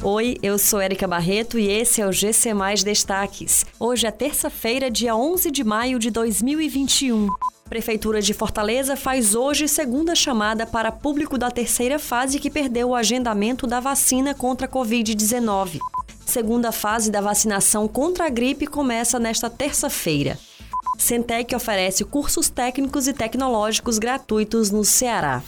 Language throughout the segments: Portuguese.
Oi, eu sou Erika Barreto e esse é o GC Mais Destaques. Hoje é terça-feira, dia 11 de maio de 2021. Prefeitura de Fortaleza faz hoje segunda chamada para público da terceira fase que perdeu o agendamento da vacina contra a Covid-19. Segunda fase da vacinação contra a gripe começa nesta terça-feira. Centec oferece cursos técnicos e tecnológicos gratuitos no Ceará.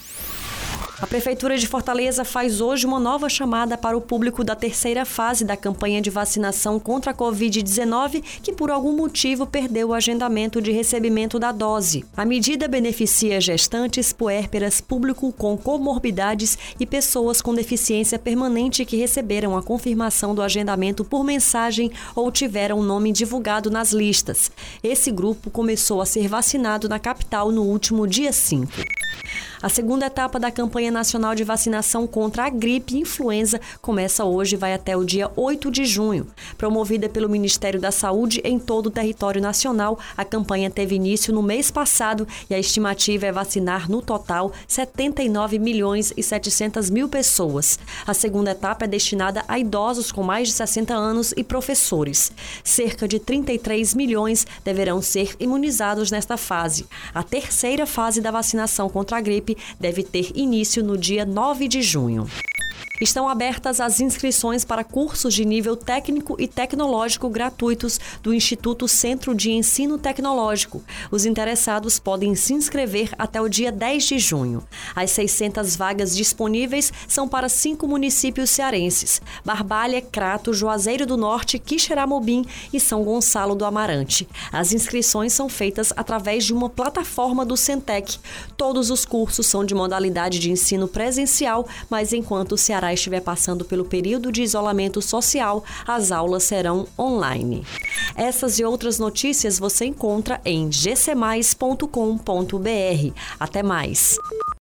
A Prefeitura de Fortaleza faz hoje uma nova chamada para o público da terceira fase da campanha de vacinação contra a Covid-19, que por algum motivo perdeu o agendamento de recebimento da dose. A medida beneficia gestantes, puérperas, público com comorbidades e pessoas com deficiência permanente que receberam a confirmação do agendamento por mensagem ou tiveram o nome divulgado nas listas. Esse grupo começou a ser vacinado na capital no último dia 5. A segunda etapa da campanha nacional de vacinação contra a gripe e influenza começa hoje e vai até o dia 8 de junho. Promovida pelo Ministério da Saúde em todo o território nacional, a campanha teve início no mês passado e a estimativa é vacinar no total 79 milhões e 700 mil pessoas. A segunda etapa é destinada a idosos com mais de 60 anos e professores. Cerca de 33 milhões deverão ser imunizados nesta fase. A terceira fase da vacinação contra a gripe deve ter início no dia 9 de junho. Estão abertas as inscrições para cursos de nível técnico e tecnológico gratuitos do Instituto Centro de Ensino Tecnológico. Os interessados podem se inscrever até o dia 10 de junho. As 600 vagas disponíveis são para cinco municípios cearenses: Barbalha, Crato, Juazeiro do Norte, Quixeramobim e São Gonçalo do Amarante. As inscrições são feitas através de uma plataforma do Centec. Todos os cursos são de modalidade de ensino presencial, mas enquanto o Ceará estiver passando pelo período de isolamento social, as aulas serão online. Essas e outras notícias você encontra em gcmais.com.br. Até mais!